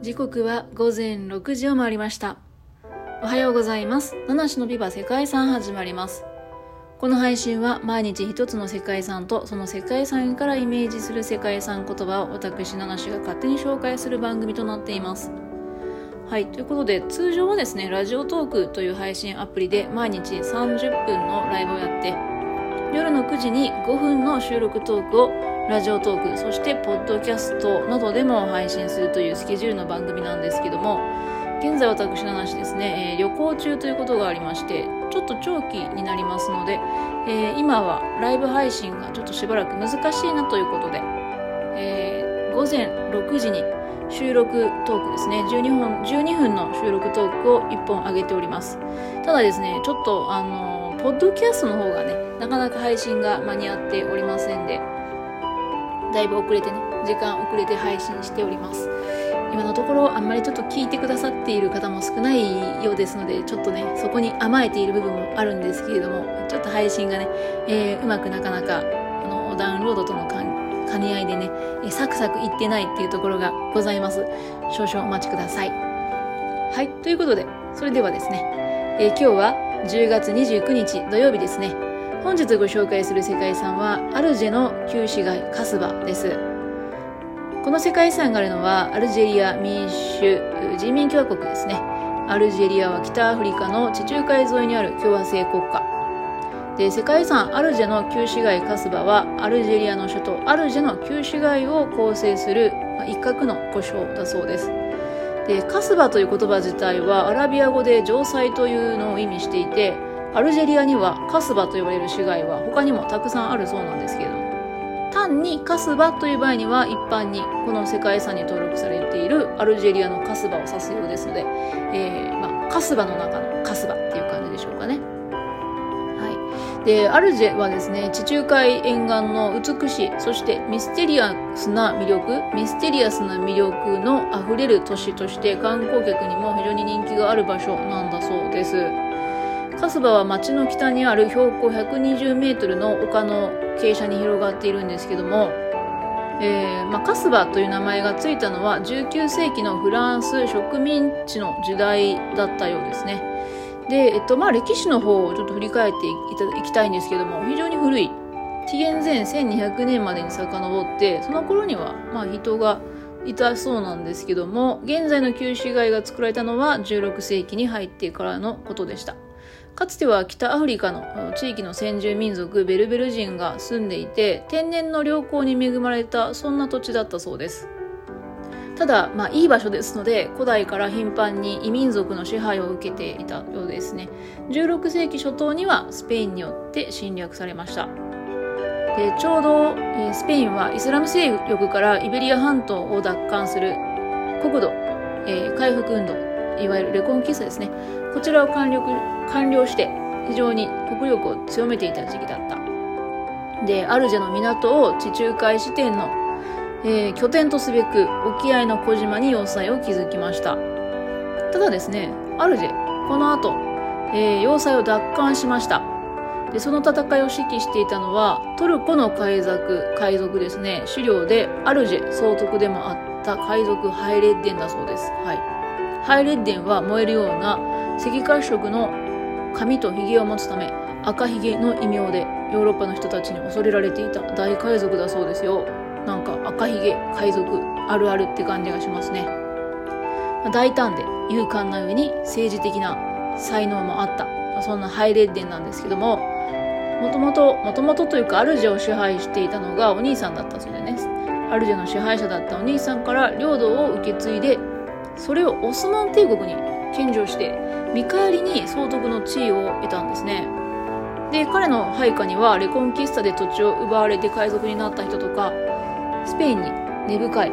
時刻は午前6時を回りました。おはようございます。七種のビバ世界遺産始まります。この配信は毎日一つの世界遺産とその世界遺産からイメージする世界遺産言葉を私七種が勝手に紹介する番組となっています。はい、ということで通常はですね、ラジオトークという配信アプリで毎日30分のライブをやって夜の9時に5分の収録トークをラジオトーク、そしてポッドキャストなどでも配信するというスケジュールの番組なんですけども、現在私の話ですね、えー、旅行中ということがありまして、ちょっと長期になりますので、えー、今はライブ配信がちょっとしばらく難しいなということで、えー、午前6時に収録トークですね、12本、12分の収録トークを1本上げております。ただですね、ちょっとあのポッドキャストの方がね、なかなか配信が間に合っておりませんで、だいぶ遅れてね、時間遅れて配信しております。今のところあんまりちょっと聞いてくださっている方も少ないようですので、ちょっとね、そこに甘えている部分もあるんですけれども、ちょっと配信がね、えー、うまくなかなか、あの、ダウンロードとの兼ね合いでね、サクサクいってないっていうところがございます。少々お待ちください。はい、ということで、それではですね、えー、今日は10月29日土曜日ですね、本日ご紹介する世界遺産はアルジェの旧市街カスバです。この世界遺産があるのはアルジェリア民主人民共和国ですね。アルジェリアは北アフリカの地中海沿いにある共和制国家。で世界遺産アルジェの旧市街カスバはアルジェリアの首都アルジェの旧市街を構成する一角の故障だそうです。でカスバという言葉自体はアラビア語で城塞というのを意味していてアルジェリアにはカスバと呼ばれる市街は他にもたくさんあるそうなんですけれども単にカスバという場合には一般にこの世界遺産に登録されているアルジェリアのカスバを指すようですので、えー、まあ、カスバの中のカスバっていう感じでしょうかね。はい、でアルジェはですね地中海沿岸の美しいそしてミステリアスな魅力ミステリアスな魅力のあふれる都市として観光客にも非常に人気がある場所なんだそうです。カスバは町の北にある標高120メートルの丘の傾斜に広がっているんですけども、えー、まあ、カスバという名前がついたのは19世紀のフランス植民地の時代だったようですね。で、えっと、まあ、歴史の方をちょっと振り返っていきたいんですけども、非常に古い、紀元前1200年までに遡って、その頃には、まあ、人がいたそうなんですけども、現在の旧市街が作られたのは16世紀に入ってからのことでした。かつては北アフリカの地域の先住民族ベルベル人が住んでいて天然の良好に恵まれたそんな土地だったそうです。ただ、まあ、いい場所ですので古代から頻繁に異民族の支配を受けていたようですね。16世紀初頭にはスペインによって侵略されました。でちょうど、え、スペインはイスラム勢力からイベリア半島を奪還する国土、えー、回復運動いわゆるレコンキスですねこちらを完了完了して非常に国力を強めていた時期だった。で、アルジェの港を地中海支店の、えー、拠点とすべく沖合の小島に要塞を築きました。ただですね、アルジェ、この後、えー、要塞を奪還しました。で、その戦いを指揮していたのは、トルコの海賊、海賊ですね、資料でアルジェ総督でもあった海賊ハイレッデンだそうです。はい。ハイレッデンは燃えるような赤褐色の髪と髭を持つため赤ひげの異名でヨーロッパの人たちに恐れられていた。大海賊だそうですよ。なんか赤ひげ海賊あるあるって感じがしますね。大胆で勇敢な上に政治的な才能もあった。そんなハイレッデンなんですけどももともともともとというかアルジェを支配していたのがお兄さんだったそうでね。アルジェの支配者だったお兄さんから領土を受け継いでそれをオスマン帝国に献上して見返りに総督の地位を得たんですね。で彼の配下にはレコンキスタで土地を奪われて海賊になった人とかスペインに根深い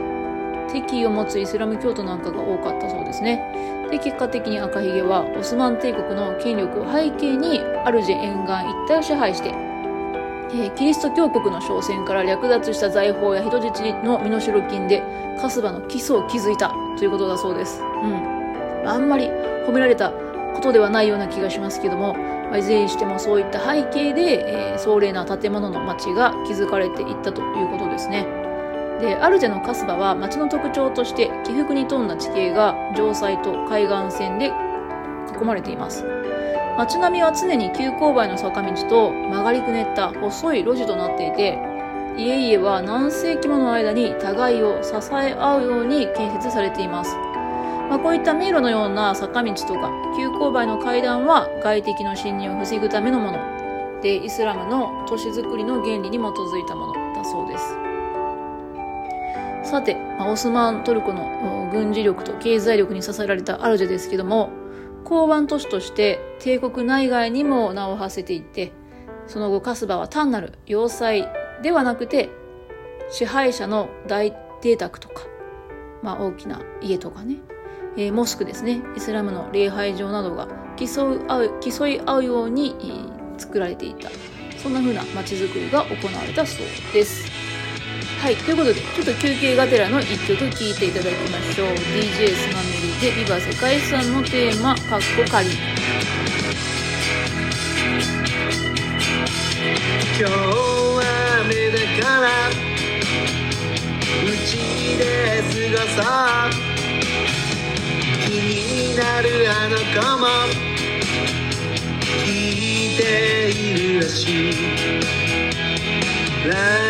敵意を持つイスラム教徒なんかが多かったそうですね。で結果的に赤ひげはオスマン帝国の権力を背景にアルジェ沿岸一帯を支配してえー、キリスト教国の商船から略奪した財宝や人質の身代金でカスバの基礎を築いたということだそうです。うん。あんまり褒められたことではないような気がしますけども、まあ、いずれにしてもそういった背景で、えー、壮麗な建物の街が築かれていったということですね。でアルジェのカスバは町の特徴として起伏に富んだ地形が城塞と海岸線で囲まれています街並みは常に急勾配の坂道と曲がりくねった細い路地となっていて家々は何世紀もの間に互いを支え合うように建設されています。まあ、こういった迷路のような坂道とか急勾配の階段は外敵の侵入を防ぐためのもの。でイスラムの都市づくりの原理に基づいたものだそうです。さて、ま、オスマントルコの軍事力と経済力に支えられたアルジェですけども港湾都市として帝国内外にも名を馳せていってその後カスバは単なる要塞ではなくて支配者の大邸宅とか、まあ、大きな家とかね。えー、モスクですね。イスラムの礼拝場などが競い合う競い合うように、えー、作られていた。そんな風な街づくりが行われたそうです。はいということでちょっと休憩がてらの一曲聴いていただきましょう。DJ スマメリで「ビバ世界遺産」のテーマ「カッコ仮」今日は雨だからうちで過ごそう。なるあの子も聞いているらし。い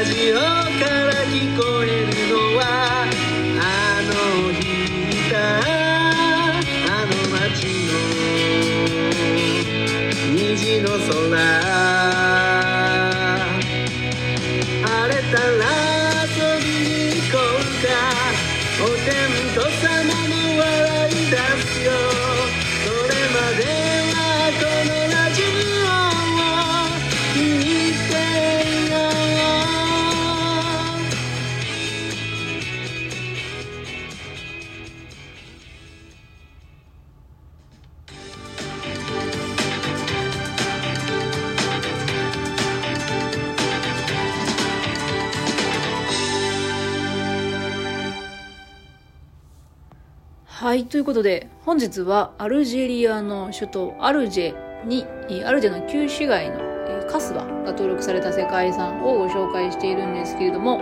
はい、ということで、本日はアルジェリアの首都アルジェに、アルジェの旧市街のカスバが登録された世界遺産をご紹介しているんですけれども、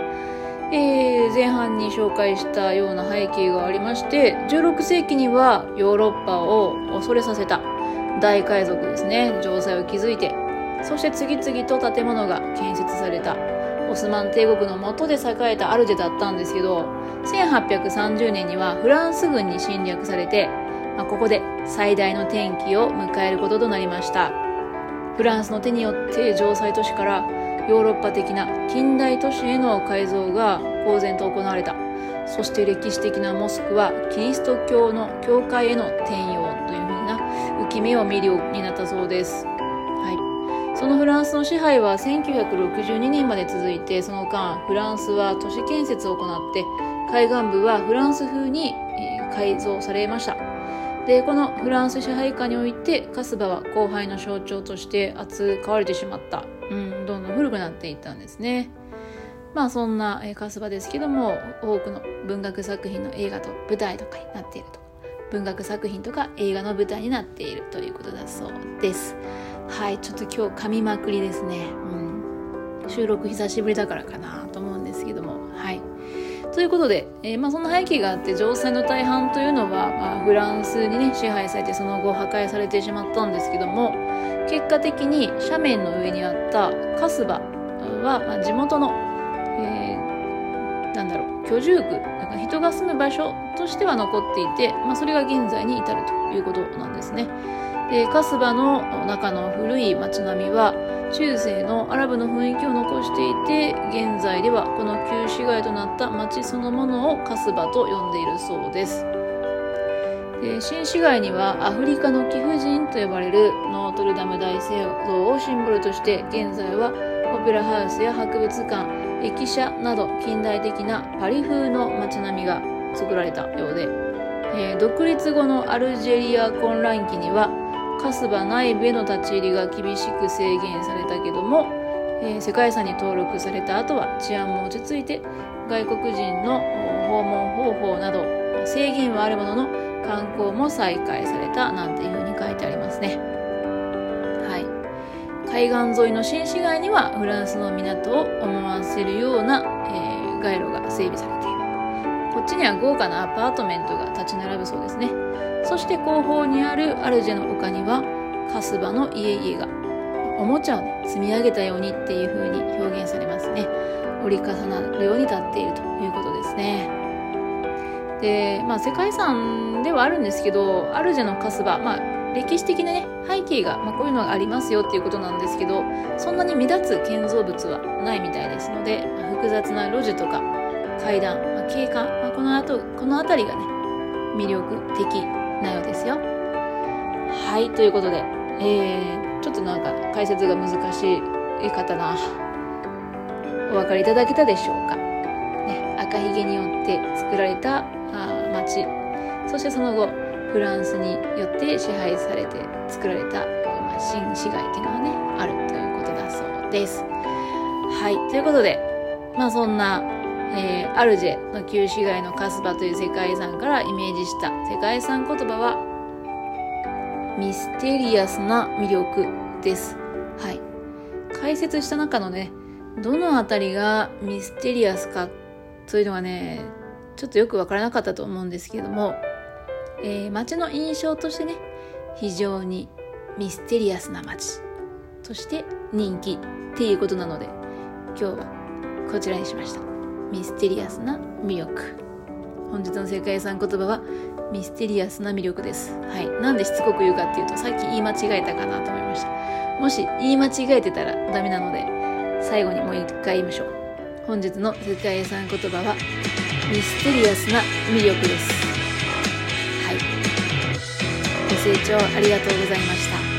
えー、前半に紹介したような背景がありまして、16世紀にはヨーロッパを恐れさせた大海賊ですね、城塞を築いて、そして次々と建物が建設されたオスマン帝国の下で栄えたアルジェだったんですけど、1830年にはフランス軍に侵略されて、まあ、ここで最大の転機を迎えることとなりました。フランスの手によって城塞都市からヨーロッパ的な近代都市への改造が公然と行われた。そして歴史的なモスクはキリスト教の教会への転用というふうな浮き目を見るようになったそうです、そのフランスの支配は1962年まで続いてその間フランスは都市建設を行って海岸部はフランス風に改造されました。でこのフランス支配下においてカスバは荒廃の象徴として扱われてしまった、うん、どんどん古くなっていったんですね。まあそんなカスバですけども多くの文学作品の映画と舞台とかになっていると。文学作品とか映画の舞台になっているということだそうです。はいちょっと今日噛みまくりですね、うん、収録久しぶりだからかなと思うんですけども。はい。ということで、えー、まあ、そんな背景があって城塞の大半というのは、まあ、フランスにね支配されてその後破壊されてしまったんですけども結果的に斜面の上にあったカスバは、まあ、地元の、えー、なんだろう居住区だから人が住む場所としては残っていて、まあ、それが現在に至るということなんですね。でカスバの中の古い町並みは中世のアラブの雰囲気を残していて現在ではこの旧市街となった町そのものをカスバと呼んでいるそうです。で新市街にはアフリカの貴婦人と呼ばれるノートルダム大聖堂をシンボルとして現在はオペラハウスや博物館駅舎など近代的なパリ風の街並みが作られたようで、えー、独立後のアルジェリア混乱期にはカスバ内部への立ち入りが厳しく制限されたけども、えー、世界遺産に登録された後は治安も落ち着いて外国人の訪問方法など制限はあるものの観光も再開されたなんていうふうに書いてありますね。はい。海岸沿いの新市街にはフランスの港を思わせるような、えー、街路が整備されているっちには豪華なアパートメントが立ち並ぶそうですね。そして後方にあるアルジェの丘にはカスバの家々がおもちゃをね積み上げたようにっていう風に表現されますね。折り重なるように立っているということですね。でまあ世界遺産ではあるんですけどアルジェのカスバまあ歴史的なね背景が、まあ、こういうのがありますよっていうことなんですけどそんなに目立つ建造物はないみたいですので、ま、複雑な路地とか階段、まあ、景観、まあ、この後この辺りがね魅力的なようですよ。はいということで、えー、ちょっとなんか解説が難しい方なお分かりいただけたでしょうか、ね、赤ひげによって作られたあ町そしてその後フランスによって支配されて作られた、まあ、新市街っていうのがねあるということだそうです。はいということでまあそんなえー、アルジェの旧市街のカスバという世界遺産からイメージした世界遺産言葉はミステリアスな魅力です。はい。解説した中のね、どのあたりがミステリアスかというのがね、ちょっとよくわからなかったと思うんですけれども、えー、街の印象としてね、非常にミステリアスな街として人気っていうことなので、今日はこちらにしました。ミステリアスな魅力。本日の世界遺産言葉はミステリアスな魅力です。はい。なんでしつこく言うかっていうとさっき言い間違えたかなと思いました。もし言い間違えてたらダメなので最後にもう一回言いましょう。本日の世界遺産言葉はミステリアスな魅力です。はい。ご清聴ありがとうございました。